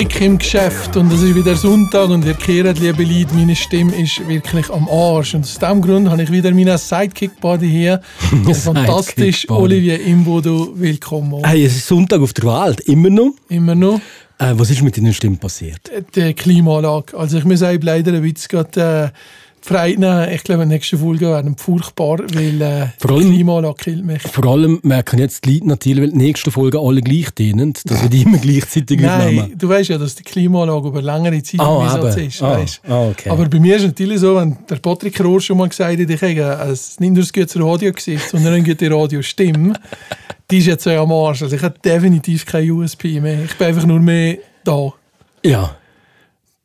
Dick im Geschäft und es ist wieder Sonntag und ihr kehrt, liebe Leute, meine Stimme ist wirklich am Arsch. Und aus diesem Grund habe ich wieder meinen Sidekick-Buddy hier. Fantastisch, Sidekick-Buddy. Olivier Imbodo, willkommen. Hey, es ist Sonntag auf der Welt, immer noch. Immer noch Äh, was ist mit deiner Stimme passiert? die Klimaanlage. Also ich muss leider ein bisschen gerade, äh, frei nehmen. Ich glaube, die nächste Folge werden furchtbar, weil äh, Vor allem- die Klimaanlage killt mich. Vor allem merken jetzt die Leute natürlich, weil die nächsten Folgen alle gleich dienen, dass wir die immer gleichzeitig Nein, aufnehmen. du weißt ja, dass die Klimaanlage über längere Zeit Ah, im Einsatz ist. Weisst. ah, okay. Aber bei mir ist es natürlich so, wenn der Patrick Rohr schon mal gesagt hat, ich habe nicht nur das gute Radiogesicht, sondern eine gute Radiostimme, die ist jetzt so am Arsch. Also ich habe definitiv kein USP mehr. Ich bin einfach nur mehr da. Ja,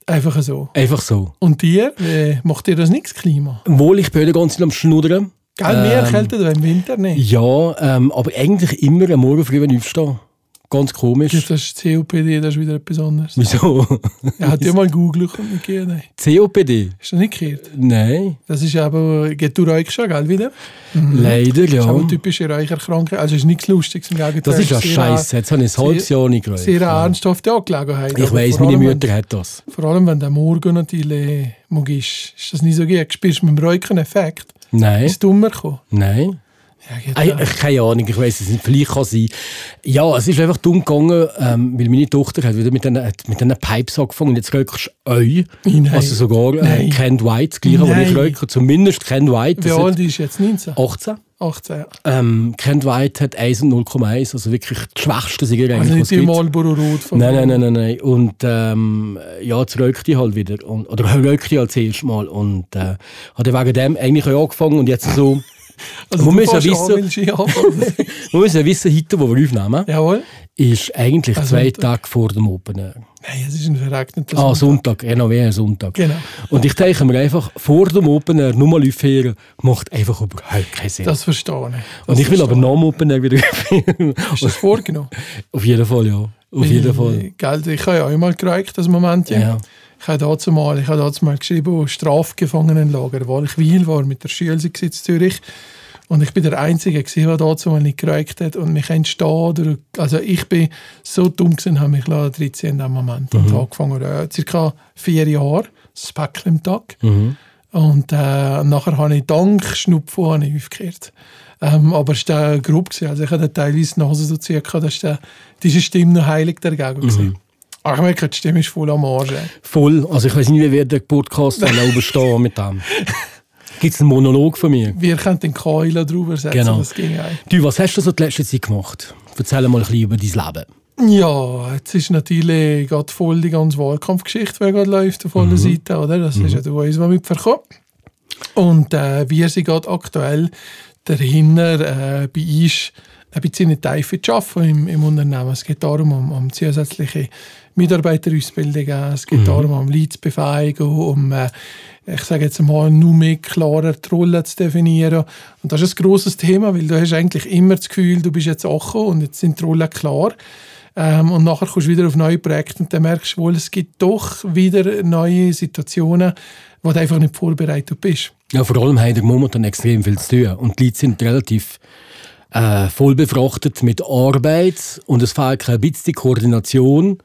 Einfach so. einfach so. Und dir? Äh, macht dir das nichts, Klima? Wohl, ich bin heute ganz am Schnuddern. Gell, mehr Ähm, kälter im Winter nicht. Ja, ähm, aber eigentlich immer am Morgen früh, wenn ich aufstehe. Ganz komisch. Das ist COPD, das ist wieder etwas anderes. Wieso? Ja, hat ja mal Google und nicht gegeben. Nein. COPD? Ist das nicht gehört? Nein. Das ist aber, geht du Räuch schon, gell, wieder? Leider, Das ist ja. auch eine typische Räucherkrankheit. Also es ist nichts Lustiges im Gegenteil. Das ist ja scheiße. Jetzt habe ich ein halbes Jahr nicht geraucht. Sehr Ja. ernsthafte Angelegenheit. Ich Aber weiss, meine Mutter hat das. Vor allem, wenn der Morgen natürlich mag ist, ist das nicht so gut. Spürst du mit dem Räuchern-Effekt? Nein. Ist dummer gekommen? Nein. Ja, Ei, ich- keine Ahnung, ich weiß es nicht. Vielleicht kann es sein. Ja, es ist einfach dumm gegangen, ähm, weil meine Tochter hat wieder mit diesen mit diesen Pipes angefangen und jetzt röckst du euch. Nein. Also sogar äh. Ken White, das gleiche, was ich röke. Zumindest Ken White. Wie alt ist jetzt? 19? 18. 18, ja. Ähm, Ken White hat 1 und 0,1, also wirklich die schwächste Zigarette, Also eigentlich, nicht die. Marlboro Rot von Nein, nein, nein, nein, nein. Und ähm, ja, jetzt rökt die halt wieder. Und, oder rökt die halt das erste Mal. Und äh, hat wegen dem eigentlich auch angefangen und jetzt so... Also Man du muss ja wissen- du. Man muss ja wissen, heute, wo wir aufnehmen, Jawohl. ist eigentlich Also, zwei Tage vor dem Open Air. Nein, es ist ein verregneter Ah, Sonntag. Sonntag, NRW Sonntag. Genau. Und ich denke mir einfach, vor dem Open Air nur mal aufhören, macht einfach überhaupt keinen Sinn. Das verstehe ich. Das und ich will aber nach dem Open Air wieder aufhören. Ist das vorgenommen? Auf jeden Fall, ja. Auf jeden Fall. Gell, ich habe ja auch mal gereicht, das Moment. Ja. Ja. Ich habe dazu mal, ich habe dazu mal geschrieben, Strafgefangenenlager, weil ich Wiel war mit der Schule in Zürich. Und ich bin der Einzige, der dazu mal nicht gereicht hat. Und mich entstehen, also ich bin so dumm gewesen, habe mich 13 in dem Moment Mhm. angefangen, äh, circa vier Jahre, das Päckchen am Tag. Mhm. Und äh, nachher habe ich dank Schnupfen habe ich aufgehört. Ähm, aber es war grob. Gewesen. Also ich hatte teilweise die Nase so gehabt, dass der, diese Stimme noch heilig dagegen war. Mhm. Merke, die Stimme ist voll am Arsch. ey. Voll. Also ich weiß nicht, wie wir den Podcast dann überstehen mit dem. Gibt es einen Monolog von mir? Wir können den Keil drüber setzen, Genau. das ging auch. Du, was hast du so die letzte Zeit gemacht? Erzähl mal ein bisschen über dein Leben. Ja, jetzt ist natürlich gerade voll die ganze Wahlkampfgeschichte, die gerade läuft auf Mhm. allen Seiten. Oder? Das ist ja du uns, was mitverkommen. Und äh, wir sind gerade aktuell dahinter, äh, bei uns ein bisschen in die Tiefe zu arbeiten im, im Unternehmen. Es geht darum, um, um zusätzliche Mitarbeiterausbildungen, es geht darum, um Leadsbefähigung, um, äh, ich sage jetzt mal, nur mehr klarer die Rolle zu definieren. Und das ist ein grosses Thema, weil du hast eigentlich immer das Gefühl, du bist jetzt angekommen und jetzt sind die Rollen klar. Ähm, und nachher kommst du wieder auf neue Projekte und dann merkst du wohl, es gibt doch wieder neue Situationen, wo du einfach nicht vorbereitet bist. Ja, vor allem haben wir momentan extrem viel zu tun. Und die Leute sind relativ äh, voll befrachtet mit Arbeit und es fehlt ein bisschen die Koordination.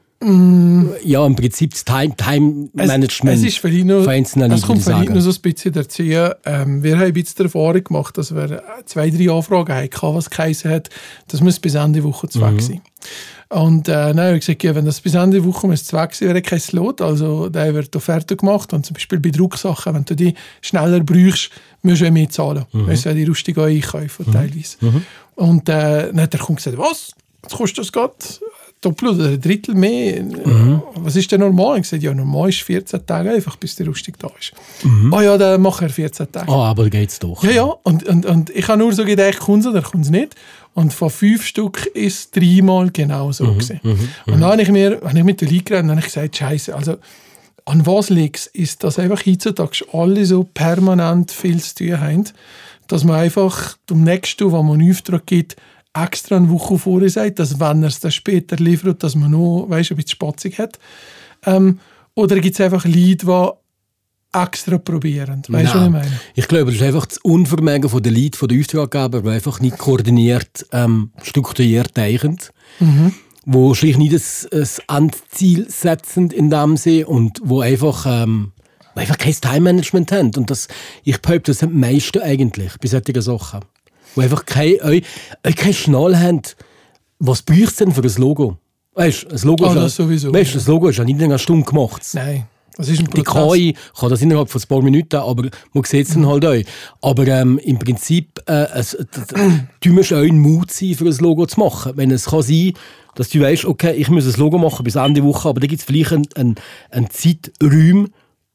Ja, im Prinzip das Time- Time-Management Es, es ist einzelnen es Leuten, kommt vielleicht nur sagen. so ein bisschen dazu. Ähm, wir haben ein bisschen Erfahrung gemacht, dass wir zwei, drei Anfragen hatten, was geheißen hat, das muss bis Ende Woche zu Mhm. weg sein. Und äh, dann habe ich gesagt, ja, wenn das bis Ende Woche muss zu weg sein, wäre kein Slot. Also der wird Offerte gemacht und zum Beispiel bei Drucksachen, wenn du die schneller brauchst, musst du mehr zahlen. Mhm. Das ist ja die rustig einkaufen teilweise. Und äh, dann hat der Kunde gesagt, was? Jetzt kostet das gerade doppelt oder ein Drittel mehr. Mhm. Was ist denn normal? Ich gesagt, ja, normal ist 14 Tage einfach, bis der Rustig da ist. Mhm. Ah ja, dann mache er 14 Tage. Ah, aber geht's doch. Ja, ja. Und, und, und ich habe nur so gedacht, kommt oder kommt es nicht. Und von fünf Stück ist es dreimal genau so. gewesen. Und dann habe ich mir, wenn ich mit der Leuten geredet habe, habe ich gesagt, Scheiße, also an was liegt es? Ist, dass einfach heutzutage alle so permanent viel zu tun haben, dass man einfach dem Nächsten, wo man einen Auftrag gibt, extra eine Woche vorher sagt, dass wenn er es dann später liefert, dass man noch, weißt, ein bisschen spatzig hat. Ähm, oder gibt es einfach Leute, die extra probieren? Weißt du, was ich meine? Ich glaube, das ist einfach das Unvermögen von der Leute, von der Auftraggeber, die einfach nicht koordiniert, ähm, strukturiert denken. Wo schlicht nicht ein, ein Endziel setzen in dem Sinne und wo einfach, ähm, wo einfach kein Time-Management haben. Und das, ich behaupte, das sind die meisten eigentlich bei solchen Sachen. Wo einfach kein, Schnall haben, was braucht es denn für ein Logo? Weißt du, ein Logo, Ah, ist sowieso, weißt, ja. das Logo ist ja nicht in einer Stunde gemacht. Nein, das ist ein Die Prozess. KI kann das innerhalb von ein paar Minuten, aber man sieht es dann halt auch. Aber ähm, im Prinzip äh, es, du musst auch in Mut sein, für ein Logo zu machen. Wenn es kann sein dass du weißt, okay, ich muss ein Logo machen bis Ende Woche, aber da gibt es vielleicht einen, einen, einen Zeitraum,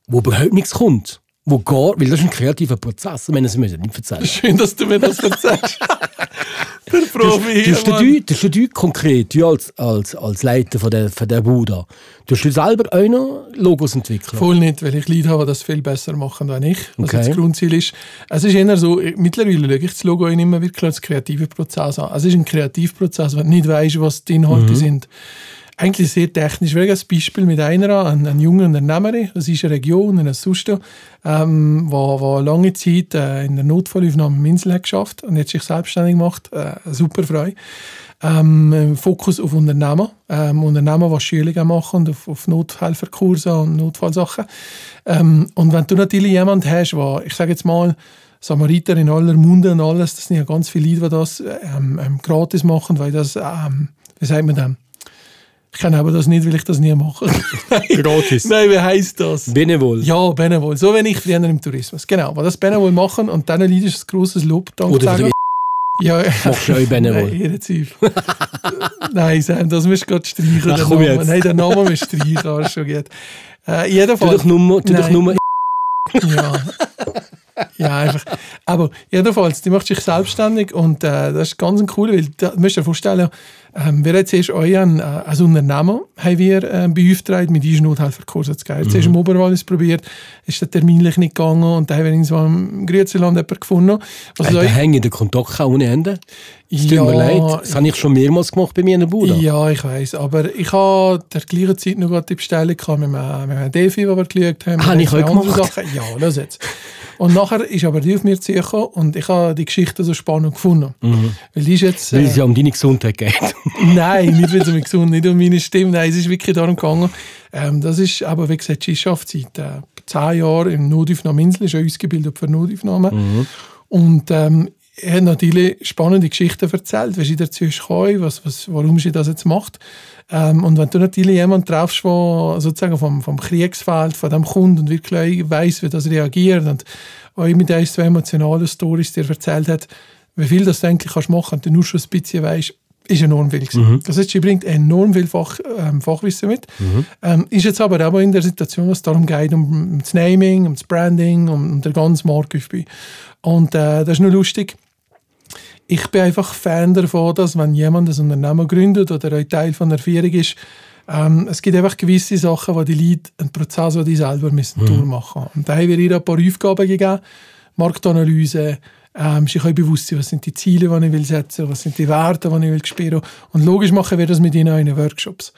wo überhaupt nichts kommt. Wo gar, weil das ist ein kreativer Prozess, wenn es mir nicht erzählen. Schön, dass du mir das erzählst. Der Profi Du hast hier, du, Mann. du, hast du konkret, du als, als, als Leiter von der, von der Bude, du hast du selber auch noch Logos entwickelt? Voll nicht, weil ich Leute habe, die das viel besser machen als ich. Was Okay. das Grundziel ist. Es ist eher so, ich- mittlerweile schaue ich das Logo immer wirklich als kreativen Prozess an. Es ist ein Kreativprozess, wenn du nicht weißt, was die Inhalte Mhm. sind. Eigentlich sehr technisch. Will ein Beispiel mit einer an, ein, ein junger Unternehmerin, das ist eine Region, in Susto, ähm, wo, wo lange Zeit äh, in der Notfallaufnahme im Insel hat geschafft und jetzt sich selbstständig gemacht. Äh, super frei. Ähm, Fokus auf Unternehmen. Ähm, Unternehmen, die Schulungen machen und auf, auf Nothelferkurse und Notfallsachen. Ähm, und wenn du natürlich jemanden hast, der, ich sage jetzt mal, Samariter in aller Munde und alles, das sind ja ganz viele Leute, die das ähm, ähm, gratis machen, weil das, ähm, wie sagt man dem? Ich kann aber das nicht, weil ich das nie mache. Gratis. Nein, wie heisst das? Benevol. Ja, Benevol. So wenn ich früher im Tourismus. Genau, weil das Benevol machen und dann Leute ist ein grosses Lob. Dank Oder sagen. Ja, Machst du auch Benevol? Nein, Zweifel. Nein, Sam, das musst du gerade streichen. Ach, komm Namen. jetzt. Nein, den Namen musst du streichen, schon gut. Äh, Tu jedenfalls. doch nur, tu doch nur Ja. Ja, einfach. Aber jedenfalls, die macht sich selbstständig und äh, das ist ganz cool, weil da du musst dir vorstellen, ähm, wir haben zuerst euch ein, äh, als Unternehmen haben wir äh, beauftragt, mit diesen Nothelferkursen zu gehen. Mhm. Zuerst im Oberwallis probiert, ist der terminlich nicht gegangen und dann haben wir irgendwo im Grützeland jemanden gefunden. Was Hey, da euch- hängen der Kontakt auch ohne Ende. Es tut Ja, mir leid. Das habe ich schon mehrmals gemacht bei mir in der Bude. Ja, ich weiß, aber ich habe der gleichen Zeit noch die Bestellung gehabt mit einem, mit einem Defi, den wir geschaut haben. Habe ich auch gemacht. Sachen. Ja, lass jetzt. Und nachher ist aber die auf mir zugekommen und ich habe die Geschichte so spannend gefunden. Weil die ist jetzt... Weil äh, es ja um deine Gesundheit geht. Nein, nicht weil es um mich gesund, nicht um meine Stimme. Nein, es ist wirklich darum gegangen. Ähm, das ist aber, wie gesagt, seit äh, zehn Jahren im Notaufnahmeinsel, ist auch ausgebildet für Notaufnahmen. Und ähm, er hat natürlich spannende Geschichten erzählt, wie sie dazu ist gekommen, was, was, warum sie das jetzt macht. Ähm, und wenn du natürlich jemanden triffst, der sozusagen vom, vom Kriegsfeld, von dem Kunden und wirklich weiss, wie das reagiert und euch mit ein, zwei emotionalen Stories dir erzählt hat, wie viel das du eigentlich kannst machen und du nur schon ein bisschen weißt, ist enorm viel. gewesen. Das heißt, sie bringt enorm viel Fach, ähm, Fachwissen mit. Ähm, ist jetzt aber auch in der Situation, dass es darum geht, um, um das Naming, um das Branding, um, um den ganzen Markenaufbau. Und äh, das ist nur lustig. Ich bin einfach Fan davon, dass wenn jemand ein Unternehmen gründet oder ein Teil von der Führung ist, ähm, es gibt einfach gewisse Sachen, wo die Leute einen Prozess, den die selber müssen durchmachen müssen. Und da haben wir ihr ein paar Aufgaben gegeben, Marktanalyse, ähm, sich auch bewusst sein, was sind die Ziele, die ich will setzen was sind die Werte, die ich will spüren Und logisch machen wir das mit ihnen in den Workshops.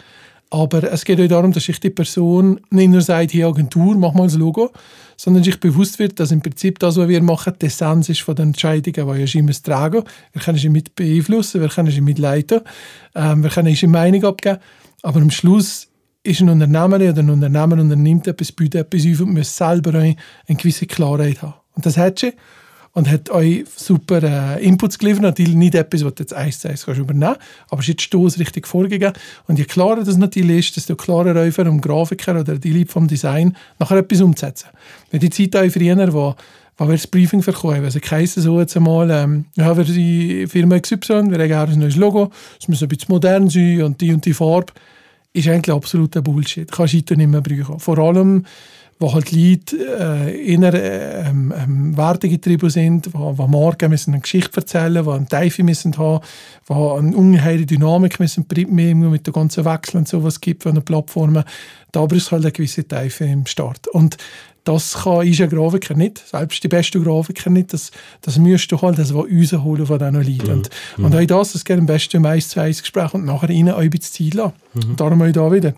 Aber es geht auch darum, dass sich die Person nicht nur sagt, hier Agentur, mach mal das Logo, sondern sich bewusst wird, dass im Prinzip das, was wir machen, die Essenz ist von den Entscheidungen, die ja immer tragen. Wir können sie mit beeinflussen, wir können sie mitleiten, ähm, wir können unsere Meinung abgeben, aber am Schluss ist ein Unternehmer oder ein Unternehmer unternimmt etwas, bietet etwas auf und muss selber eine gewisse Klarheit haben. Und das hat sie und hat euch super äh, Inputs geliefert. Natürlich nicht etwas, was du jetzt eins zu eins kannst übernehmen kannst, aber es ist Stoß richtig vorgegeben. Und je klarer das natürlich ist, desto klarer für einen Grafiker oder die Leute vom Design nachher etwas umzusetzen. Wenn die Zeit auch früher, wo wo wir das Briefing verkaufen. Also heisst so jetzt einmal, ähm, ja, wir die Firma XY, wir haben ein neues Logo, es muss ein bisschen modern sein und die und die Farbe, ist eigentlich absoluter Bullshit. Kannst du nicht mehr brauchen. Vor allem, wo halt Leute äh, eher äh, ähm, ähm, sind, wo, wo Marken müssen eine Geschichte erzählen, wo eine Tiefe müssen haben, wo eine ungeheure Dynamik müssen mit den ganzen Wechseln und so, was es gibt von den Plattformen. Da braucht es halt eine gewisse Tiefe im Start. Und das kann ist ein Grafiker nicht, selbst die besten Grafiker nicht. Das, das müsst du halt das rausholen von diesen Leuten. Und, und auch das, das geht am besten im 1 zu 1 Gespräch und nachher auch ein bisschen Zeit lassen. Und darum auch da wieder.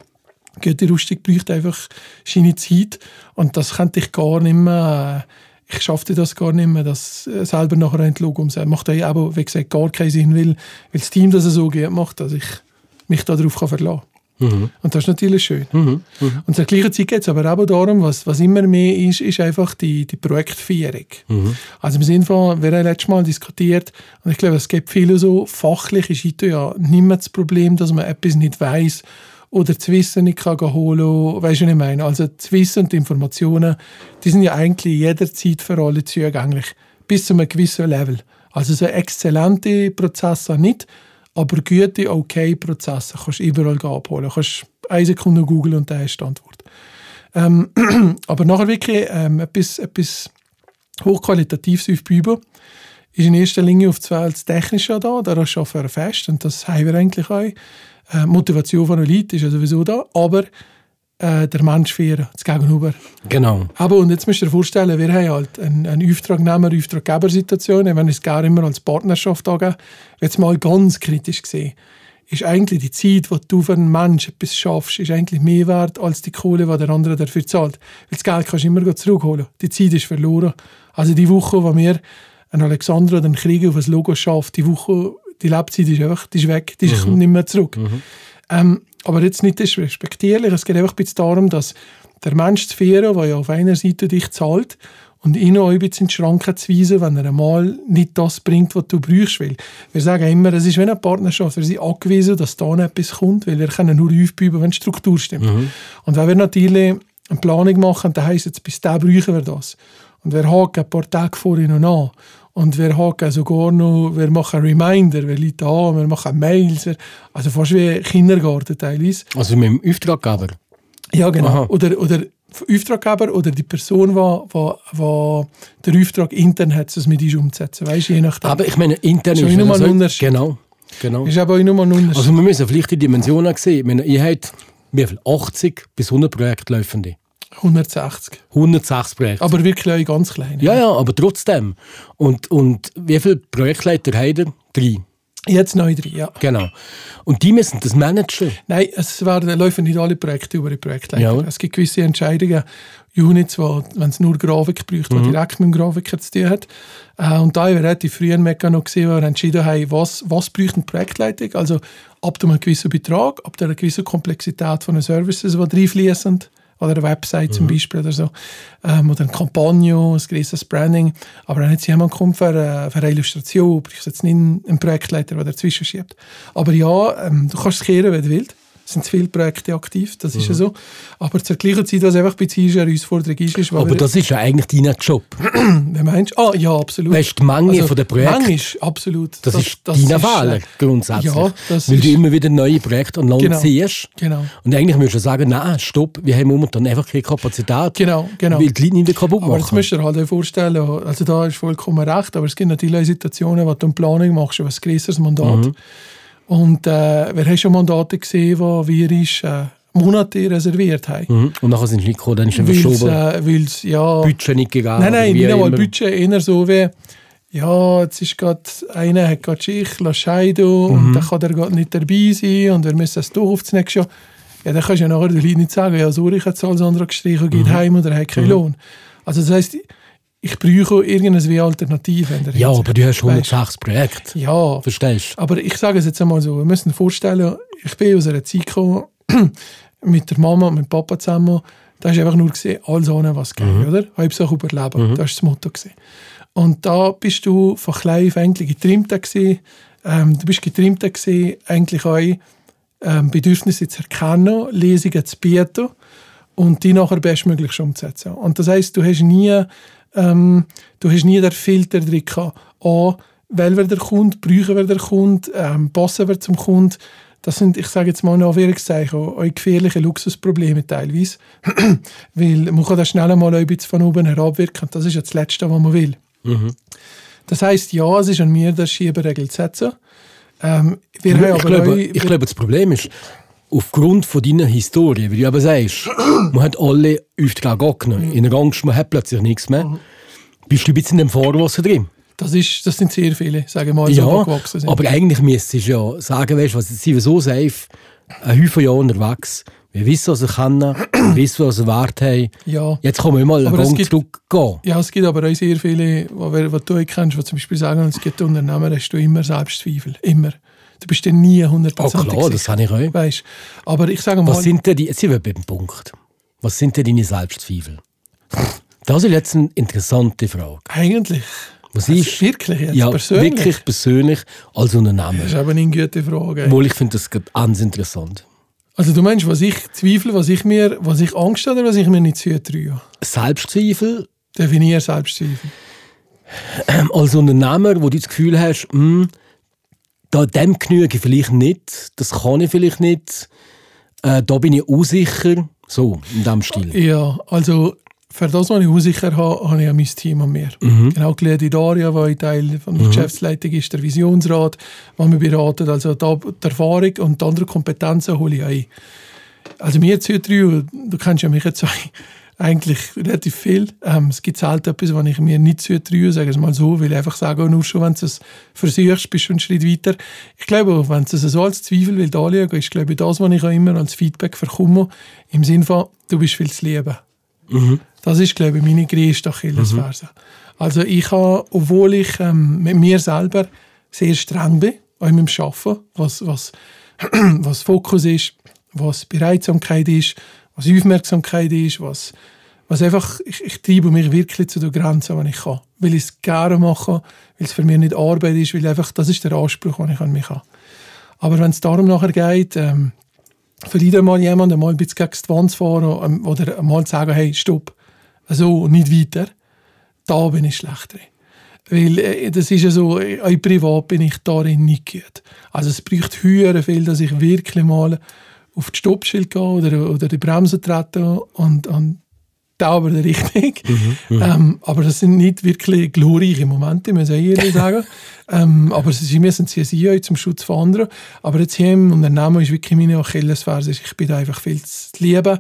Götti Rustig braucht einfach seine Zeit und das könnte ich gar nicht mehr, äh, ich schaffte das gar nicht mehr, das äh, selber nachher Logo umsetzen. Macht auch, aber, wie gesagt, gar keinen Sinn, weil, weil das Team das so gut macht, dass ich mich darauf verlassen kann. Und das ist natürlich schön. Und zur gleichen Zeit geht es aber auch darum, was, was immer mehr ist, ist einfach die, die Projektführung. Also im Sinne von, wir haben letztes Mal diskutiert, und ich glaube, es gibt viele so, fachlich ist heute ja nicht mehr das Problem, dass man etwas nicht weiß oder das Wissen nicht kann holen Weißt du, was ich meine? Also das Wissen und die Informationen, die sind ja eigentlich jederzeit für alle zugänglich, bis zu einem gewissen Level. Also so exzellente Prozesse nicht, aber gute, okay Prozesse kannst du überall abholen. Du kannst eine Sekunde googeln und da ist die Antwort. Ähm, aber nachher wirklich ähm, etwas, etwas Hochqualitatives aufbauen, ist in erster Linie auf zwei als Technische da, da arbeiten wir fest und das haben wir eigentlich auch. Äh, Motivation von den Leuten ist ja sowieso da, aber äh, der Mensch führen, das Gegenüber. Genau. Aber und jetzt musst du dir vorstellen, wir haben halt eine, eine Auftragnehmer-Auftraggeber-Situation, wenn ich es gerne immer als Partnerschaft angeben, jetzt mal ganz kritisch gesehen, ist eigentlich die Zeit, die du für einen Menschen etwas schaffst, ist eigentlich mehr wert als die Kohle, die der andere dafür zahlt. Weil das Geld kannst du immer zurückholen. Die Zeit ist verloren. Also die Woche, wo mir ein Alexander oder ein Krieger auf ein Logo schafft, die Woche, die Lebzeit ist einfach, die ist weg, die kommt nicht mehr zurück. Ähm, aber jetzt nicht das respektierlich, es geht einfach ein bisschen darum, dass der Mensch zu führen, der ja auf einer Seite dich zahlt, und ihn auch ein bisschen in die Schranken zu weisen, wenn er einmal nicht das bringt, was du brauchst. Weil wir sagen immer, es ist wie eine Partnerschaft, wir sind angewiesen, dass da etwas kommt, weil wir können nur aufbauen, wenn die Struktur stimmt. Und wenn wir natürlich eine Planung machen, dann heisst es, bis da brauchen wir das. Und wir haken ein paar Tage vorher noch an. Und wir haken sogar noch, wir machen Reminder, wir liegen an, wir machen Mails, wir- also fast wie Kindergarten teilweise. Also mit dem Auftraggeber. Ja, genau. Aha. Oder, oder Auftraggeber oder die Person, die, den Auftrag intern hat, das mit uns umzusetzen. Weißt je nachdem. Aber ich meine, intern ist nochmal ja ein Unterschied. Genau. genau. ist aber auch nur ein Unterschied. Also wir müssen vielleicht die Dimensionen sehen. Ich meine, ihr habt wie viel? 80 bis 100 Projekte laufende. 160. 160 Projekte. Aber wirklich ganz klein. ja, ja, aber trotzdem. Und, und wie viele Projektleiter habt ihr? Drei. Jetzt neu drin, ja. Genau. Und die müssen das managen. Nein, es werden, laufen nicht alle Projekte über die Projektleiter. Ja. Es gibt gewisse Entscheidungen, Units, wo, wenn es nur Grafik braucht, Mhm. die direkt mit dem Grafiker zu tun hat. Äh, und da haben wir relativ früh einen Mechanismus gesehen, wo wir entschieden haben, was, was braucht eine Projektleitung. Also ab einem gewissen Betrag, ab einer gewissen Komplexität von den Services, die reinfließen. Oder eine Website Mhm. zum Beispiel oder so. Ähm, oder ein Kampagne, ein gewisses Branding. Aber wenn jetzt jemand kommt für, äh, für eine Illustration, brauchst du jetzt nicht einen Projektleiter, der dazwischen schiebt. Aber ja, ähm, du kannst es kehren, wenn du willst. Es sind viele Projekte aktiv, das Mhm. ist ja so. Aber zur gleichen Zeit, was einfach ein bisschen eine Herausforderung ist, ist, Aber das ist ja eigentlich dein Job. wie meinst du? Ah, ja, absolut. Weißt du, die Menge von den Projekten- Menge ist absolut. Das, ist dein Fehler, äh, grundsätzlich. Ja, das Weil ist, du immer wieder neue Projekte an Land Genau. Genau. Und eigentlich müsstest du sagen, nein, stopp, wir haben momentan einfach keine Kapazität. Genau, genau. Weil die Leute nicht kaputt Aber jetzt machen. müsst ihr halt vorstellen, also da ist vollkommen recht, aber es gibt natürlich Situationen, wo du eine Planung machst über ein größeres Mandat. Mhm. Und äh, wir haben schon Mandate gesehen, die wir uns, äh, Monate reserviert haben. Mhm. Und nachher sind sie nicht gekommen, dann ist es Weil es, verschoben. äh, weil's, ja, Budget nicht gegangen. Nein, nein, nicht einmal. Budget, eher so wie, ja, jetzt ist gerade, einer hat gerade Schicht, lass scheiden Mhm. und dann kann er gerade nicht dabei sein und wir müssen es doch auf das nächste Jahr. Ja, dann kannst du ja nachher den Leuten nicht sagen, ja, sorry, ich habe jetzt alles andere gestrichen, geht Mhm. heim oder hat keinen Lohn. Also das heisst, ich brauche irgendeine wie Alternative. in der Ja, Hinsicht. aber du hast Weisst? 106 Projekte. Ja, Verstehst du? aber ich sage es jetzt einmal so, wir müssen uns vorstellen, ich bin aus einer Zeit gekommen, mit der Mama und mit dem Papa zusammen, da hast du einfach nur gesehen, alles ohne was geht, oder? Hauptsache überleben, das war das Motto. Gewesen. Und da bist du von klein auf eigentlich getrimmt gewesen, ähm, du bist getrimmt gewesen, eigentlich auch ähm, Bedürfnisse zu erkennen, Lesungen zu bieten und die nachher bestmöglich umzusetzen. Und das heisst, du hast nie, ähm, du hast nie den Filter drin gehabt. A, weil wer der Kunde, brauchen wir der Kunde, ähm, passen wir zum Kunden. Das sind, ich sage jetzt mal in Anführungszeichen, auch auch gefährliche Luxusprobleme teilweise. weil man kann da schnell mal ein bisschen von oben herabwirken das ist ja das Letzte, was man will. Das heisst, ja, es ist an mir, das Schieberegel zu setzen. Ähm, wir haben Ich glaube, auch- ich glaube, das Problem ist, aufgrund von deiner Historie, wie du aber sagst, man hat alle Aufträge angenommen. In Angst, man hat plötzlich nichts mehr. Bist du ein bisschen in dem Fahrwasser drin? Das, ist, das sind sehr viele, sagen wir mal, so Ja, gewachsen sind. aber eigentlich müsstest du ja sagen, weißt was sind wir so safe, ein Haufen Jahre unterwegs. Wir wissen, was wir können, wir wissen, was wir Wert haben. Ja. Jetzt können wir mal einen Gang zurückgehen. Ja, es gibt aber auch sehr viele, die du kennst, die zum Beispiel sagen, es gibt Unternehmen, hast du immer Selbstzweifel. Immer. Du bist dann nie 100% Ah, klar, das habe ich auch. Weißt Aber ich sage mal, Was sind denn die, jetzt sind wir beim Punkt. Was sind denn deine Selbstzweifel? Das ist jetzt eine interessante Frage. eigentlich, Was also ist, wirklich jetzt, ja, persönlich, wirklich persönlich als das Unternehmer? ist aber eine gute Frage. Obwohl ich finde das ganz interessant. Also du meinst, was ich zweifle, was ich mir, was ich Angst habe oder was ich mir nicht zutraue? Selbstzweifel Definiere Selbstzweifel. ähm, als Unternehmer, wo du das Gefühl hast, hm, da dem genüge ich vielleicht nicht, das kann ich vielleicht nicht, äh, da bin ich unsicher. So, in diesem Stil. Ja, also für das, was ich unsicher habe, habe ich ja mein Team an mir. Mhm. Genau, die Lady Daria, die ein Teil von der Geschäftsleitung ist, der Visionsrat, der mich beratet. Also da, die Erfahrung und die anderen Kompetenzen hole ich ein. Also mir zutrauen, du kennst ja mich jetzt eigentlich relativ viel. Ähm, es gibt selten etwas, was ich mir nicht zutraue, sagen wir es mal so, weil ich einfach sage, nur schon, wenn du es versuchst, bist du einen Schritt weiter. Ich glaube, wenn du es so als Zweifel will anschauen, ist glaube ich das, was ich auch immer als Feedback bekomme, im Sinne von, du bist viel zu lieben. Das ist, glaube ich, meine größte Achillesferse. Also ich habe, obwohl ich ähm, mit mir selber sehr streng bin, auch in meinem Arbeiten, was, was, was Fokus ist, was Bereitsamkeit ist, was Aufmerksamkeit ist, was, was einfach, ich, ich treibe mich wirklich zu der Grenze, die ich kann. Weil ich es gerne mache, weil es für mich nicht Arbeit ist, weil einfach, das ist der Anspruch, den ich an mich habe. Aber wenn es darum nachher geht, ähm, für wieder mal jemanden mal ein bisschen gegen die Wand zu fahren ähm, oder mal zu sagen, hey, stopp, so, nicht weiter, da bin ich schlecht drin. Weil äh, das ist ja so, äh, auch privat bin ich darin nicht gut. Also es braucht höher viel, dass ich wirklich mal auf die Stoppschild gehe oder, oder die Bremse trete und, und da aber der richtig. Ähm, aber das sind nicht wirklich glorreiche Momente, muss ich ehrlich sagen. ähm, aber sie müssen sie sein zum Schutz von anderen. Aber jetzt hier im Unternehmen ist wirklich meine Achillesferse. Ich bin da einfach viel zu lieben.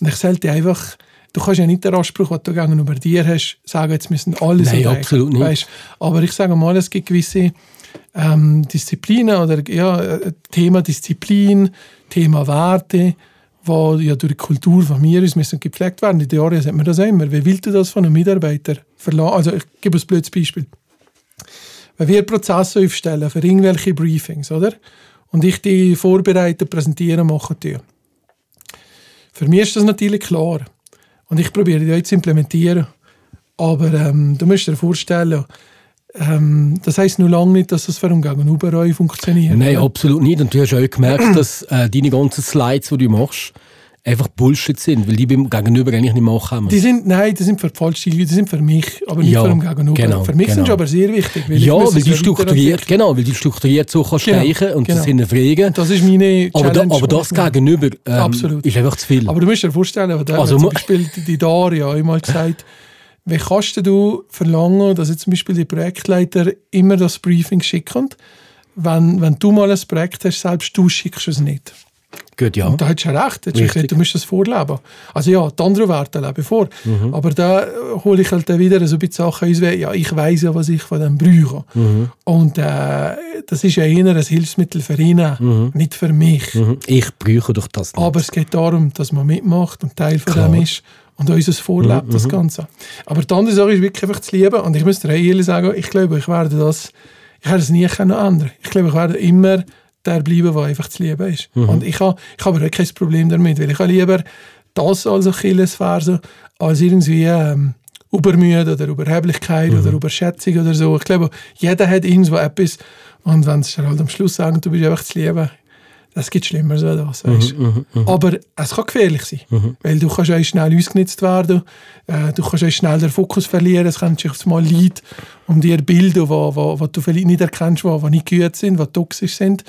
Und ich sollte einfach, du kannst ja nicht den Anspruch, den du gegenüber dir hast, sagen, jetzt müssen alle so Nein, absolut nicht. Weisst? aber ich sage mal, es gibt gewisse ähm, Disziplinen oder ja, äh, Thema Disziplin, Thema Werte, wo ja durch die Kultur von mir ist, müssen gepflegt werden. In den Jahren sagt man das immer. Wie willst du das von einem Mitarbeiter verlangen? Also ich gebe ein blödes Beispiel. Wenn wir Prozesse aufstellen für irgendwelche Briefings, oder? Und ich die vorbereiten, präsentieren, machen tue. Für mich ist das natürlich klar. Und ich probiere die auch zu implementieren. Aber ähm, du musst dir vorstellen, ähm, das heisst nur lange nicht, dass das für einen Gegenüber auch funktioniert. Nein, oder? absolut nicht. Und du hast auch gemerkt, dass äh, deine ganzen Slides, die du machst, einfach Bullshit sind, weil die beim Gegenüber eigentlich nicht machen. Die sind, nein, die sind für die falsche die sind für mich, aber nicht Ja, für den Gegenüber. genau, für mich sind genau. sie aber sehr wichtig. Weil ja, muss weil die strukturiert, genau, weil die strukturiert so kannst Genau, streichen und das genau. hinterfragen. Das ist meine Aber, da, Challenge. aber das. Gegenüber ähm, ist einfach zu viel. Aber du musst dir vorstellen, da Also zum Beispiel die, die Daria einmal gesagt, wie kannst du verlangen, dass jetzt zum Beispiel die Projektleiter immer das Briefing schicken, wenn, wenn du mal ein Projekt hast, selbst du schickst es nicht. Gut, ja. Und da hättest du ja recht. Hättest du musst das vorleben. Also ja, die anderen Werte leben vor. Mhm. Aber da hole ich halt dann wieder so ein bisschen Sachen aus, wie, ja, ich weiß ja, was ich von dem brauche. Mhm. Und äh, das ist ja eher ein Hilfsmittel für ihn, nicht für mich. Mhm. Ich brauche doch das nicht. Aber es geht darum, dass man mitmacht und Teil von Klar. dem ist und unseres vorlebt, das Ganze. Aber die andere Sache ist wirklich einfach zu lieben. Und ich muss dir ehrlich sagen, ich glaube, ich werde das, ich werde es nie können ändern. Ich glaube, ich werde immer der bleiben, der einfach zu lieben ist. Und ich habe ich habe kein Problem damit, weil ich habe lieber das als Achillesferse, als irgendwie ähm, Übermüde oder Überheblichkeit oder Überschätzung oder so. Ich glaube, jeder hat irgendwo etwas und wenn dir halt am Schluss sagen, du bist einfach zu lieben, das gibt Schlimmeres als das. Weißt. Aber es kann gefährlich sein, weil du kannst auch schnell ausgenutzt werden, äh, du kannst auch schnell den Fokus verlieren, es können sich mal Leute um dir bilden, wo, wo, wo du vielleicht nicht erkennst, die nicht gut sind, die toxisch sind.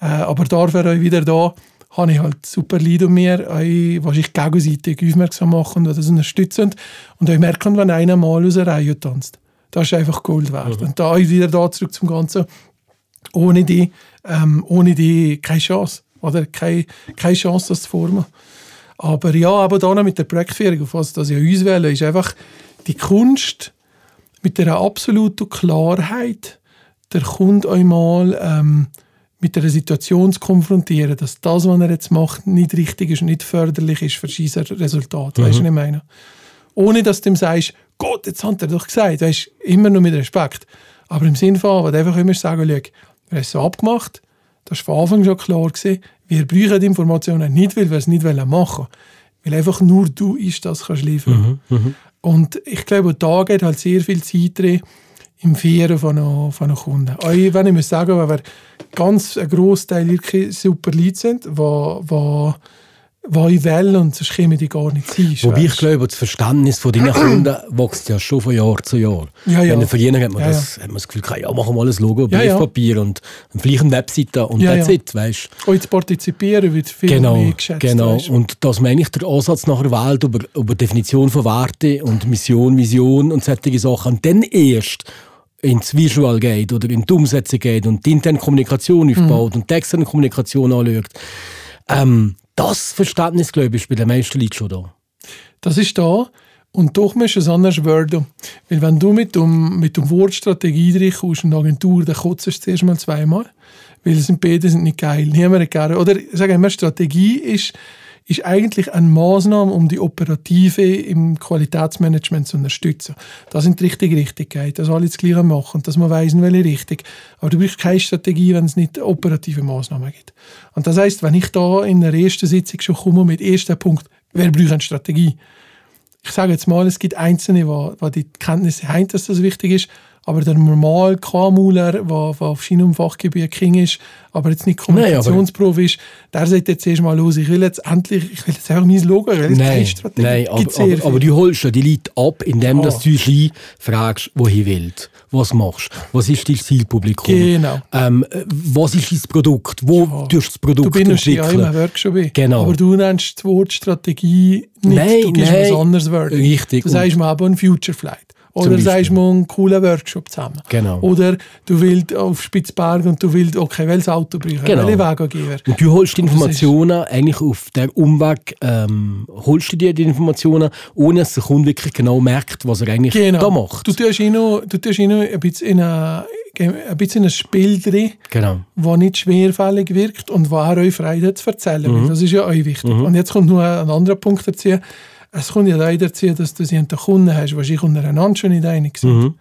Äh, aber dafür auch wieder da habe ich halt super Leute um mir, auch, wahrscheinlich gegenseitig aufmerksam machen oder das unterstützen und auch merken, wenn einer mal aus der Reihe tanzt. Das ist einfach Gold wert. Und da wieder da zurück zum Ganzen ohne die, ähm, ohne die keine Chance. Oder keine, keine Chance, das zu formen. Aber ja, aber da noch mit der Projektführung, auf was das ja uns wählen, ist einfach die Kunst mit der absoluten Klarheit, der Kunde einmal ähm, mit einer Situation zu konfrontieren, dass das, was er jetzt macht, nicht richtig ist und nicht förderlich ist für sein Resultat. Mhm. Weißt du, was ich meine? Ohne dass du ihm sagst, Gott, jetzt hat er doch gesagt, weißt immer nur mit Respekt. Aber im Sinne von, was einfach immer sagen, schau, wir haben es so abgemacht, das war von Anfang schon klar gewesen, wir brauchen die Informationen nicht, weil wir es nicht machen wollen. Weil einfach nur du ist das kannst liefern. Mhm, mh. Und ich glaube, da geht halt sehr viel Zeit drin im Feiern von einem, von einem Kunden. Auch wenn ich muss sagen, wenn wir ganz ein Großteil wirklich super Leute sind, die was ich will und sonst käme die gar nicht sein. Wobei ich glaube, das Verständnis von deinen Kunden wächst ja schon von Jahr zu Jahr. Ja, ja. Wenn für jeden hat man, ja, das, ja. hat man das Gefühl, ja, machen wir mal ein Logo, ja. Briefpapier und vielleicht eine Webseite und Ja, that's ja. it, weißt Auch zu partizipieren wird viel Genau, mehr geschätzt. genau. weisst. Und dass man eigentlich der Ansatz nachher wählt über, über Definition von Werte und Mission, Vision und solche Sachen und dann erst ins Visual geht oder in die Umsetzung geht und die interne Kommunikation aufbaut und die externe Kommunikation anschaut. Ähm, das Verständnis, glaube ich, ist bei den meisten Leuten schon da. Das ist da. Und doch musst du es anders werden. Weil wenn du mit dem, mit dem Wort Strategie reinkommst in eine Agentur, dann kotzt du zuerst mal zweimal. Weil sind beide sind nicht geil. Niemand gerne. Oder sagen wir, Strategie ist, ist eigentlich eine Maßnahme, um die Operative im Qualitätsmanagement zu unterstützen. Das sind die richtige Richtigkeit, dass alle das Gleiche machen dass man weiss, in welche Richtung. Aber du brauchst keine Strategie, wenn es nicht operative Maßnahmen gibt. Und das heißt, wenn ich da in der ersten Sitzung schon komme mit ersten Punkt, wer braucht eine Strategie? ich sage jetzt mal, es gibt Einzelne, die die Kenntnisse haben, dass das wichtig ist, aber der normal KMUler, der, auf seinem Fachgebiet King ist, aber jetzt nicht Kommunikationsprofi ist, der sagt jetzt erst mal los, ich will jetzt endlich, ich will jetzt einfach mein Logo, ich will jetzt keine Nein, Strategie. nein aber, aber, aber du holst ja die Leute ab, indem Ja. dass du sie fragst, wohin willst, was machst, was ist dein Zielpublikum, Genau. ähm, äh, was ist dein Produkt, wo Ja. tust du das Produkt Du ja entwickeln. immer Workshop. Genau. Aber du nennst das Wort Strategie nicht, Nein, du gibst nein. was anderes Word. Richtig. Du sagst mal aber ein Future Flight. Oder sagst mal einen coolen Workshop zusammen. Genau. Oder du willst auf Spitzberg und du willst, okay, welches Auto brauchen, Genau. welche Weggeber. Und du holst die Informationen eigentlich auf der Umweg, ähm, holst du dir die Informationen, ohne dass der Kunde wirklich genau merkt, was er eigentlich Genau. da macht. Du tust ihn noch, du tust ihn noch ein bisschen in ein, ein bisschen in ein Spiel drin, genau. das nicht schwerfällig wirkt und wo er euch Freude zu erzählen. Mhm. Das ist ja euch wichtig. Und jetzt kommt noch ein anderer Punkt dazu. Es kommt ja da dazu, dass du sie den Kunden hast, sich untereinander schon nicht einig sind. Mhm.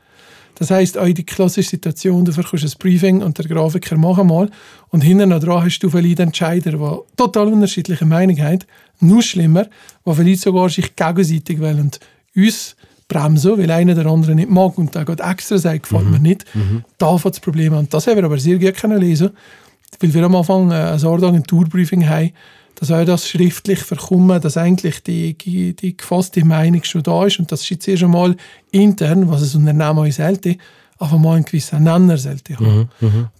Das heisst, auch die klassische Situation, du verkaufst ein Briefing und der Grafiker macht mal und hinten dran hast du vielleicht Entscheider, die total unterschiedliche Meinungen haben. Noch schlimmer, die vielleicht sogar sich gegenseitig wollen und uns bremsen, weil einer der andere nicht mag und der geht extra sagt, gefällt mir nicht. Da fängt das Problem an. Das haben wir aber sehr gut lesen, weil wir am Anfang äh, ein Agenturbriefing haben, dass auch das schriftlich verkommen, dass eigentlich die, die, die gefasste Meinung schon da ist und das ist jetzt erst einmal intern, was ein Unternehmen euch sollte, einfach mal einen gewissen Nenner sollte haben.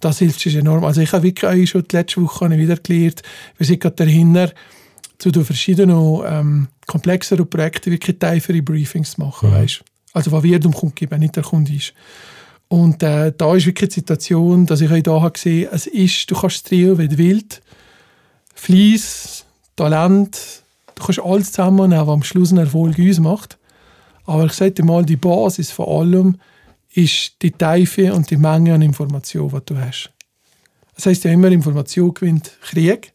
Das hilft uns enorm. Also ich habe wirklich auch schon die letzte Woche wieder gelernt, wir sind gerade dahinter, zu den verschiedenen ähm, komplexeren Projekten wirklich tiefere Briefings zu machen, weißt? Also was wir dem Kunden geben, nicht der Kunde ist. Und äh, da ist wirklich die Situation, dass ich auch da habe gesehen, es ist, du kannst es drehen, wie du willst. Fleiss, Talent, du kannst alles zusammennehmen, was am Schluss einen Erfolg uns macht. Aber ich sage dir mal, die Basis von allem ist die Tiefe und die Menge an Information, die du hast. Das heisst ja immer, Information gewinnt Krieg,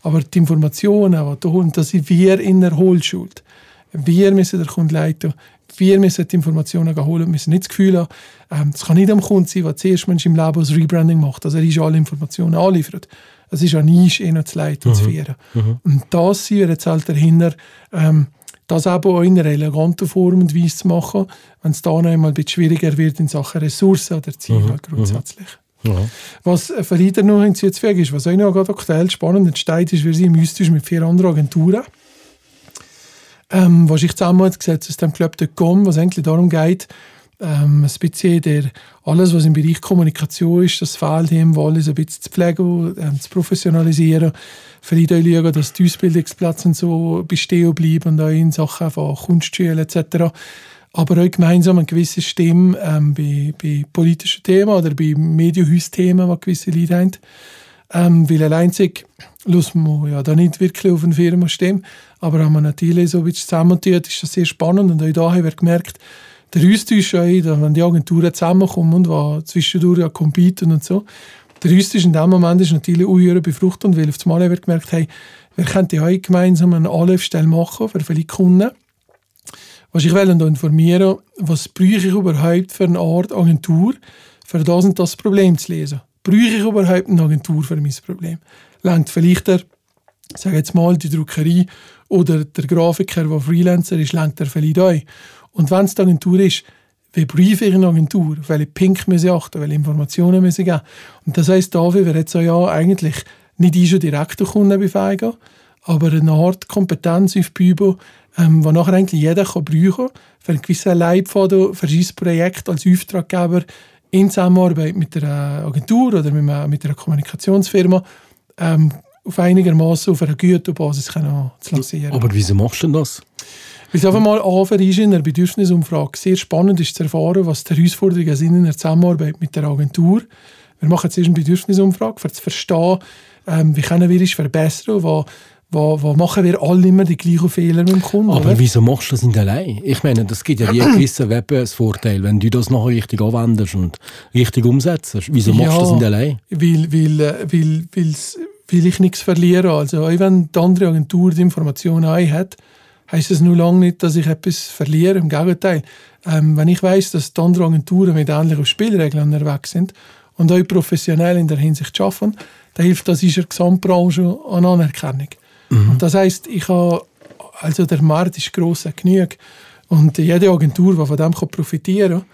aber die Informationen, die du holst, das sind wir in der Hohlschuld. Wir müssen den Kunden leiten, wir müssen die Informationen holen, wir müssen nicht das Gefühl haben, ähm, es kann nicht am Kunden sein, der zuerst Mensch im Leben das Rebranding macht, dass er uns alle Informationen anliefert. Es ist an uns, ihn zu leiten und zu führen. Und das sind wir jetzt halt dahinter, ähm, das aber auch in einer eleganten Form und Weise zu machen, wenn es da noch einmal ein bisschen schwieriger wird in Sachen Ressourcen oder Ziele halt grundsätzlich. Was äh, für Leader noch hinzuzufügen ist, was auch noch gerade aktuell spannend entsteht, ist, wir sind im Austausch mit vier anderen Agenturen, ähm, was ich zusammen gesetzt aus dem Club.com, was eigentlich darum geht, ähm, ein bisschen der, alles, was im Bereich Kommunikation ist, das fehlt ihm, alles ein bisschen zu pflegen, ähm, zu professionalisieren, vielleicht auch schauen, dass die Ausbildungsplätze und so bestehen bleiben und auch in Sachen von Kunstschulen etc., aber auch gemeinsam eine gewisse Stimme ähm, bei, bei politischen Themen oder bei Medienhausthemen, die gewisse Leute haben, Ähm, weil alleinzig muss man ja da nicht wirklich auf eine Firma stimmen. Aber wenn man natürlich so ein bisschen zusammentut, ist das sehr spannend. Und auch da haben wir gemerkt, der Austausch, auch, wenn die Agenturen zusammenkommen und was zwischendurch ja competen und so, der Austausch in dem Moment ist natürlich unheuer befruchtend, weil auf einmal haben wir gemerkt, hey, wir könnten heute gemeinsam eine Anlaufstelle machen für viele Kunden. Was ich will informieren, was brauche ich überhaupt für eine Art Agentur, für das und das Problem zu lesen? Brauche ich überhaupt eine Agentur für mein Problem? Längt vielleicht der, sage jetzt mal, die Druckerei oder der Grafiker, der Freelancer ist, längt er vielleicht euch. Und wenn es die Agentur ist, wie briefe ich eine Agentur? Welche Pink muss ich achten? Welche Informationen muss ich geben? Und das heisst, dafür wäre jetzt so, ja, eigentlich nicht ich schon direkt durch Kunden befähigen, aber eine Art Kompetenz aufbauen, ähm, die nachher eigentlich jeder kann brauchen kann, für einen gewissen Leitfaden, für sein Projekt als Auftraggeber in Zusammenarbeit mit einer Agentur oder mit einer, mit einer Kommunikationsfirma ähm, auf einigermaßen auf einer guten Basis zu lancieren. Aber wieso machst du das? Weil es einfach mal anfangen ist in der Bedürfnisumfrage sehr spannend ist zu erfahren, was die Herausforderungen sind in der Zusammenarbeit mit der Agentur. Wir machen jetzt eine Bedürfnisumfrage, um zu verstehen, ähm, wie können wir es verbessern, wo, wo, wo machen wir alle immer die gleichen Fehler mit dem Kunden. Aber oder? wieso machst du das nicht allein? Ich meine, das gibt ja einen gewissen Wettbewerbsvorteil, wenn du das nachher richtig anwendest und richtig umsetzt. Wieso machst du das nicht allein? Weil, weil, äh, weil, weil ich nichts verliere. Also, auch wenn die andere Agentur die Informationen hat, heisst es nur lange nicht, dass ich etwas verliere. Im Gegenteil. Ähm, wenn ich weiß, dass die anderen Agenturen mit ähnlichen Spielregeln unterwegs sind und auch professionell in der Hinsicht arbeiten, dann hilft das in der Gesamtbranche an Anerkennung. Mhm. Und das heisst, ich habe, also der Markt ist gross genug und jede Agentur, die von dem profitieren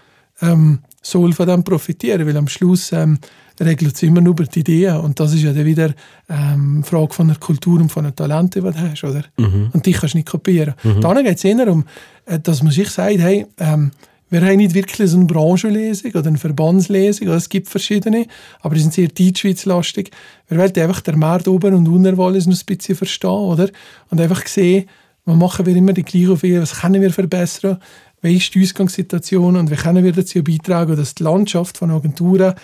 kann, ähm, soll von dem profitieren, weil am Schluss ähm, regelt es immer nur über die Ideen und das ist ja dann wieder ähm, eine Frage von der Kultur und von den Talenten, die du hast, oder? Mhm. Und die kannst du nicht kopieren. Mhm. Dann geht es eher um, äh, dass man sich sagt, hey, ähm, wir haben nicht wirklich so eine Branchenlesung oder eine Verbandslesung, es gibt verschiedene, aber die sind sehr deutschschweizlastig. Wir wollen einfach den Markt oben und unten noch ein bisschen verstehen, oder? Und einfach sehen, was machen wir immer die gleichen Fehler, was können wir verbessern, wie ist die Ausgangssituation und wie können wir dazu beitragen, dass die Landschaft von Agenturen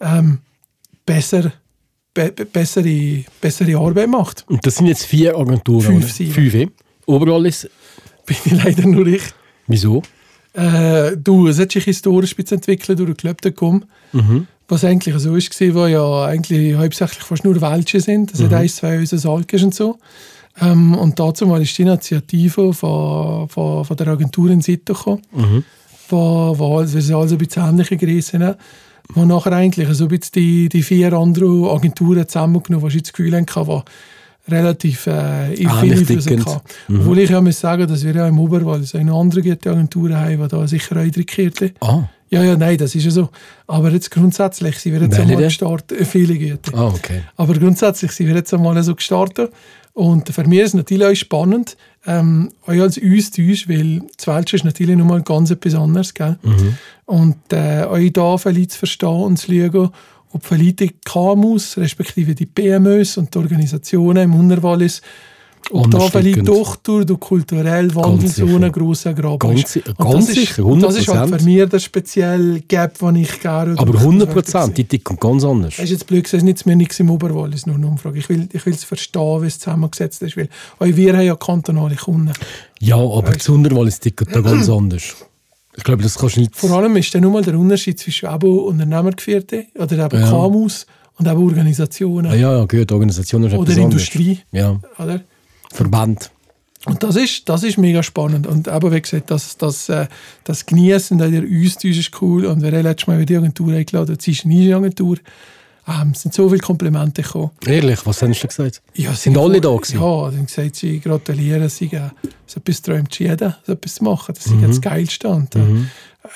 ähm, besser, be bessere, bessere Arbeit macht. Und das sind jetzt vier Agenturen, Fünf, sieben. Fünf, eh? Überall ist... Bin ich leider nur ich. Wieso? Äh, du, es hat sich historisch entwickelt durch Klöptekom. Mhm. Was eigentlich so ist, war ja eigentlich hauptsächlich fast nur Welche sind. Das mhm. hat eins, zwei unseres Alkes und so. Ähm, und dazu mal ist die Initiative von, von, von der Agentur in Sitten gekommen, mhm. wo, wo also, also ein bisschen ähnliche Wo nachher eigentlich so ein bisschen die, die vier anderen Agenturen zusammengenommen, was ich das Gefühl hatte, die relativ äh, viel Einfluss hatten. Mhm. Obwohl ich ja muss sagen, dass wir ja im Oberwald so eine andere gute Agentur haben, die da sicher eindrückt. Ah. Ja, ja, nein, das ist ja so. Aber jetzt grundsätzlich sind wir jetzt einmal gestartet. Viele gute. Ah, okay. Aber grundsätzlich sind wir jetzt einmal so gestartet. Und für mich ist es natürlich auch spannend, ähm, auch als Austausch, weil das Welsch ist natürlich nochmal ganz etwas anderes. Gell? Mhm. Und äh, euch da vielleicht zu verstehen und zu schauen, ob vielleicht die KMUs, respektive die PMÖs und die Organisationen im Unterwallis vielleicht doch durch den kulturellen Wandel so einen grossen Grab ganz, ist. Und ganz sicher, 100%. das ist halt für mich der spezielle Gap, den ich gerne... Aber 100 Prozent, die ticken ganz anders. Das ist jetzt blöd gesagt, nicht mir nichts im Oberwall, ist nur eine Umfrage. Ich will, ich will es verstehen, wie es zusammengesetzt ist, weil wir haben ja kantonale Kunden. Ja, aber das Unterwallis tickt da ganz anders. Ich glaube, das kannst du nicht... Vor allem ist dann nur mal der Unterschied zwischen eben Unternehmergeführten oder eben ja. KMUs und eben Organisationen. Ah, ja, ja, gut, Organisationen ist Oder Industrie. Ja. Oder? Verband. Und das ist, das ist mega spannend. Und eben, wie gesagt, das, das, äh, das Genießen der Austausch ist cool. Und wir haben letztes Mal die Agentur eingeladen, die Zwischenische-Agentur. Ähm, es sind so viele Komplimente gekommen. Ehrlich, was hast du gesagt? Ja, sind alle da gewesen? Ja, dann gesagt, sie gratulieren, sie äh, so etwas träumt jeder, so etwas zu machen. Das ist mhm. das Geilste. Und, äh, mhm.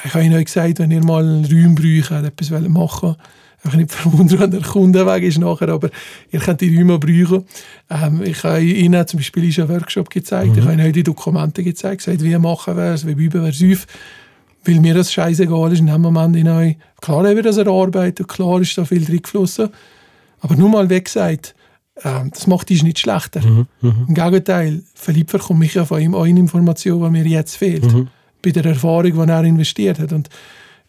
Ich habe ihnen gesagt, wenn ihr mal einen Raum braucht, etwas machen wollt, ich nicht verwundern, wenn der Kunde weg ist nachher, aber ihr könnt die Räume brauchen. Ähm, ich habe Ihnen zum Beispiel einen Workshop gezeigt, mhm. ich habe Ihnen die Dokumente gezeigt, gesagt, wie machen wir es, wie üben wir es auf, weil mir das scheißegal ist in dem Moment. In euch. Klar haben wir das erarbeitet, klar ist da viel drin geflossen, aber nur mal weg gesagt, ähm, das macht dich nicht schlechter. Mhm. Mhm. Im Gegenteil, verliebt komme ich ja von ihm eine Information, die mir jetzt fehlt, mhm. bei der Erfahrung, die er investiert hat. Und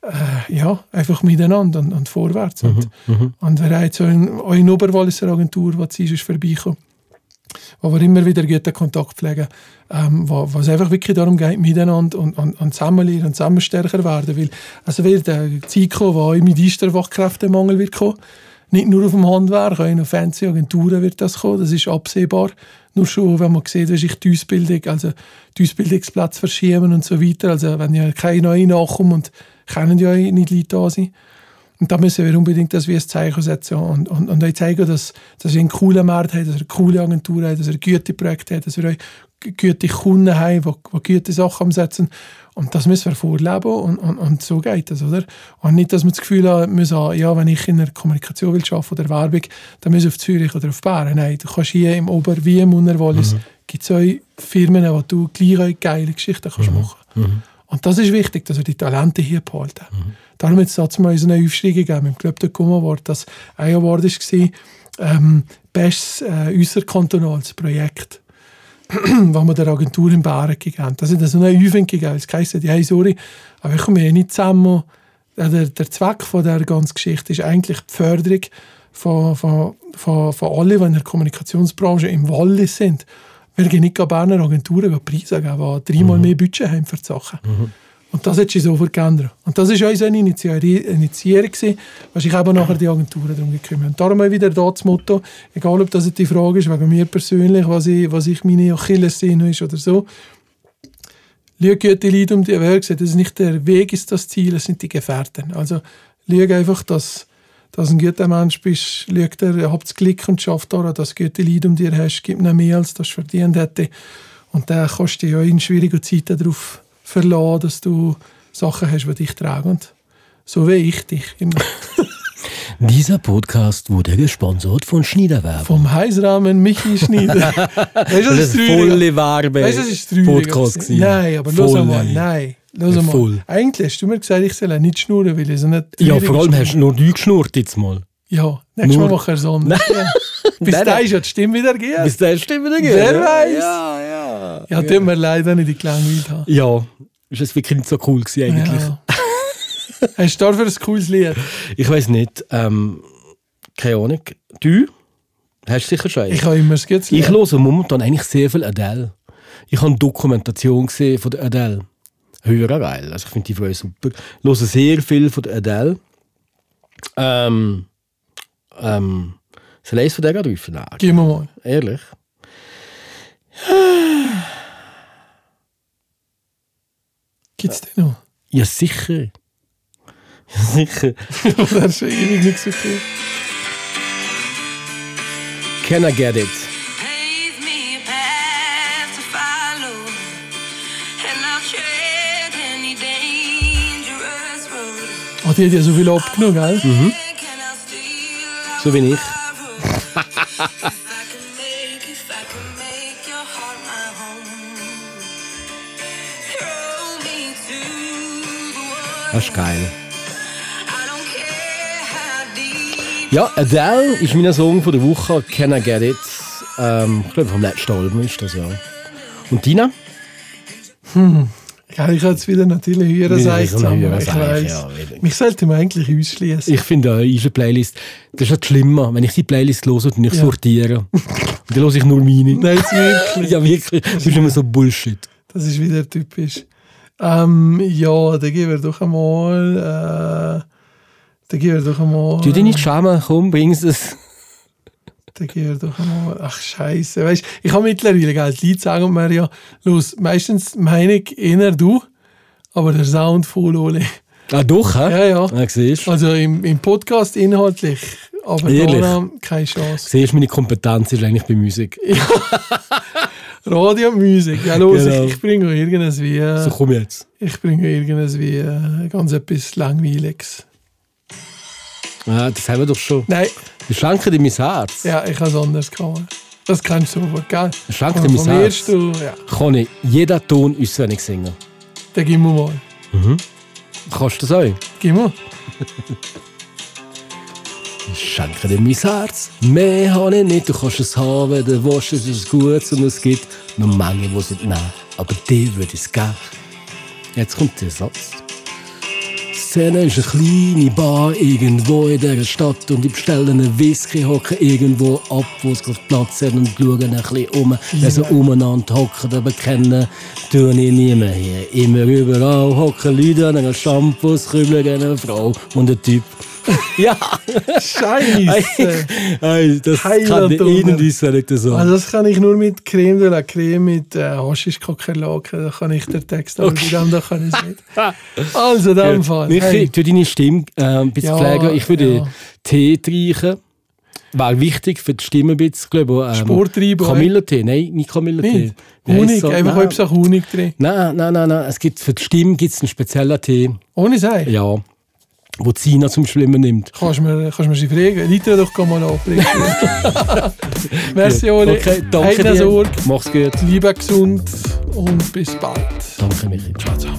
äh, ja, einfach miteinander und, und vorwärts. Und, und wer hat so in, auch in Oberwalliser Agentur, was ist, ist vorbeikommen, wo wir immer wieder guten Kontakt pflegen, ähm, wo, wo es einfach wirklich darum geht, miteinander und, und, und zusammen lernen und zusammen stärker werden, weil also wird eine Zeit kommen, wo auch mit Easter Fachkräftemangel wird kommen, nicht nur auf dem Handwerk, auch in den fancy Agenturen wird das kommen, das ist absehbar. Nur schon, wenn man sieht, wie sich die Ausbildung, also die Ausbildungsplätze verschieben und so weiter, also wenn ja keine neuen nachkommen und können ja nicht Leute da sein. Und da müssen wir unbedingt das wie ein Zeichen setzen und, und, und euch zeigen, dass, dass wir einen coolen Markt haben, dass wir eine coole Agentur haben, dass wir gute Projekte haben, dass wir euch gute Kunden haben, die, die gute Sachen umsetzen. Und das müssen wir vorleben und, und, und so geht das, oder? Und nicht, dass wir das Gefühl haben, müssen, ja, wenn ich in der Kommunikation will arbeiten oder Werbung, dann muss ich auf Zürich oder auf Bern. Nein, du kannst hier im Ober- wie im Unterwallis, mhm. gibt es Firmen, wo du gleich geile Geschichten kannst mhm. machen mhm. Und das ist wichtig, dass wir die Talente hier behalten. Mhm. Darum hat es mal so eine Aufschrei gegeben im Club der Award, dass ein Award war, ähm, bestes äh, außerkantonales Projekt wo wir der Agentur in Baren gegeben haben. Das ist so eine Übung gegeben. Es heisst, ja, hey, sorry, aber ich komme eh nicht zusammen. Der, der Zweck von der ganzen Geschichte ist eigentlich die Förderung von, von, von, von allen, die in der Kommunikationsbranche im Wallis sind. Wir gehen nicht Berner Agenturen Preise geben, die dreimal mhm. mehr Budget haben für die Sachen. Mhm. Und das hat sich sofort geändert. Und das war eine Initiierung, was ich eben nachher die Agenturen darum gekümmert Und darum wieder da das Motto, egal ob das die Frage ist, wegen mir persönlich, was ich, was ich meine Achillessehne ist oder so, schau gute Leute um die Welt, das ist nicht der Weg ist das Ziel, es sind die Gefährten. Also schau einfach, dass, dass ein guter Mensch bist, schau dir, habt das Glück und schafft daran, dass du gute Leute um dir hast, gib nicht mehr, als das verdient hätte. Und dann kannst du ja in schwierigen Zeiten darauf verlassen, dass du Sachen hast, die dich tragen. So wie ich dich immer. Dieser Podcast wurde gesponsert von Schneiderwerber. Vom Heißrahmen Michi du, das ist volle Warbe weißt, das ist Podcast. Nein, aber los einmal, nein. Los einmal. Voll. Eigentlich hast du mir gesagt, ich soll nicht schnurren, weil ich so nicht... Ja, vor allem hast du nur du geschnurrt jetzt mal. Ja, nächstes Mal machen wir es anders. Bis dahin ist die Stimme wieder gehen. Bis dahin Stimme wieder gehen. Wer weiß. Ja, ja. Ja, tut mir leider nicht die gelangweilt haben. Ja, ist es wirklich nicht so cool gewesen eigentlich. Ja. Hast du dafür ein cooles Lied? Ich weiß nicht. Ähm, keine Ahnung. Du? Hast du sicher schon Ich habe immer das Lied. Ich höre momentan eigentlich sehr viel Adele. Ich habe eine Dokumentation gesehen von der Adele. Höher geil. Also ich finde die Frau super. Ich höre sehr viel von Adele. Ähm, ähm, soll ich eins von der gerade rufen? Gib mir mal. Ehrlich? Gibt es den noch? Ja, sicher. Ja, sicher. das ist ewig nicht so. Can I get it? Oh, die hat ja so viel abgenommen, gell? Mhm. So wie ich. Das ist geil. Ja, Adele ist mein Song von der Woche. Can I Get It? Ähm, ich glaube, vom letzten Album ist das ja. Und Dina? Hm. Ja, ich jetzt wieder natürlich hören Seich zusammen. Ich weiss. Ja, Mich sollte man eigentlich ausschließen. Ich finde auch, unsere Playlist, das ist halt schlimmer. Wenn ich die Playlist höre und nicht ja. sortiere, dann höre ich nur meine. Nein, wirklich. ja, wirklich. Das ist immer so Bullshit. Das ist wieder typisch. Ähm, ja, dann gehen wir doch einmal. Äh, dann gehen wir doch einmal. Du dich nicht schämen, komm, bring's es. Dann doch einmal. Ach, Scheiße. Weißt ich habe mittlerweile gell, die Leute sagen mir ja, los, meistens meine ich eher du, aber der Sound voll Ole. Ah, doch, hä? Ja, ja. ja siehst. Also im, im Podcast inhaltlich, aber da keine Chance. Siehst meine Kompetenz ist eigentlich bei Musik. Ja. Radio und Musik. Ja, los, genau. ich, ich bringe irgendwas wie. So komm jetzt. Ich bringe irgendwas wie äh, ganz etwas Langweiliges. Ja, das haben wir doch schon. Nein. Wir schenken dir mein Herz. Ja, ich habe es anders gehabt. Das kannst du sofort, gell? Schenk dir mein Herz. Du, ja. Kann ich jeden Ton auswendig singen? Dann gib mir mal. Mhm. Kannst du das auch? Gib mir. Ich schenke dir mein Herz. Mehr habe ich nicht. Du kannst es haben, wenn du willst. Es ist gut und es gibt noch Menge, die es nicht nehmen. Aber dir würde ich es geben. Jetzt kommt der Satz. Szene ist eine kleine Bar irgendwo in dieser Stadt und ich bestelle einen Whisky, hocke irgendwo ab, wo es Platz hat und schaue ein bisschen um. Wenn sie umeinander hocken, aber kennen, tue ich nie mehr hier. Immer überall hocken Leute an einer Shampoos, kübeln eine Frau und ein Typ. ja, Scheiße! Ey, das kann ich. Ihnen so. Also das kann ich nur mit Creme de la Creme, mit äh, Haschisch-Kakerlaken, da kann ich den Text, aber Okay. dem da kann ich es nicht. Also in dem Fall. Michi, Hey. tu deine Stimme äh, ein bisschen Ja, pflegen. Ich würde ja. Tee trinken. Wäre wichtig für die Stimme ein bisschen. Glaube, ähm, Sport treiben, Kamillentee, nein, nicht Kamillentee. Honig, so? einfach etwas Honig drin. nein, nein, nein, nein. Es gibt, für die Stimme gibt es einen speziellen Tee, Ohne Sei. ja, wo Zina zum Schwimmen nimmt. Kannst du mir, kannst mir sie fragen? Leute doch mal abbringen. Merci, Oli. Okay, danke dir. Sorge. Mach's gut. Liebe gesund und bis bald. Danke, Michi. Ciao, ciao.